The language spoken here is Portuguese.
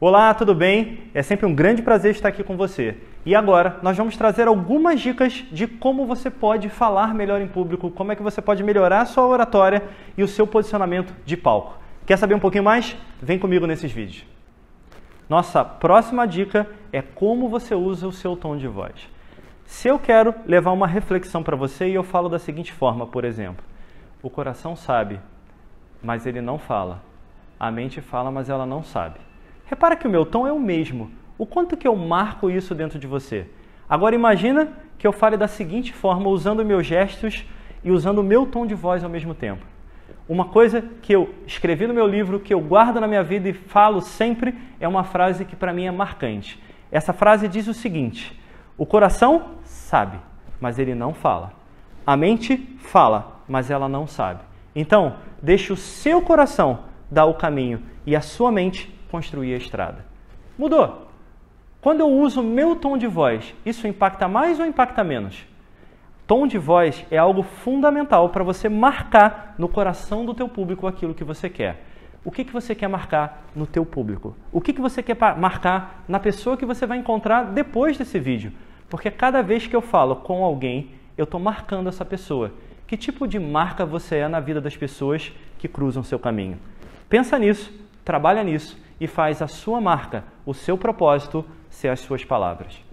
Olá, tudo bem? É sempre um grande prazer estar aqui com você. E agora nós vamos trazer algumas dicas de como você pode falar melhor em público, como é que você pode melhorar a sua oratória e o seu posicionamento de palco. Quer saber um pouquinho mais? Vem comigo nesses vídeos. Nossa próxima dica é como você usa o seu tom de voz. Se eu quero levar uma reflexão para você e eu falo da seguinte forma, por exemplo: o coração sabe, mas ele não fala. A mente fala, mas ela não sabe. Repara que o meu tom é o mesmo. O quanto que eu marco isso dentro de você? Agora imagina que eu fale da seguinte forma, usando meus gestos e usando o meu tom de voz ao mesmo tempo. Uma coisa que eu escrevi no meu livro, que eu guardo na minha vida e falo sempre, é uma frase que para mim é marcante. Essa frase diz o seguinte: O coração sabe, mas ele não fala. A mente fala, mas ela não sabe. Então, deixe o seu coração dar o caminho e a sua mente construir a estrada. Mudou. Quando eu uso meu tom de voz, isso impacta mais ou impacta menos? Tom de voz é algo fundamental para você marcar no coração do teu público aquilo que você quer. O que, que você quer marcar no teu público? O que, que você quer marcar na pessoa que você vai encontrar depois desse vídeo? Porque cada vez que eu falo com alguém, eu estou marcando essa pessoa. Que tipo de marca você é na vida das pessoas que cruzam seu caminho? Pensa nisso, trabalha nisso e faz a sua marca, o seu propósito, ser as suas palavras.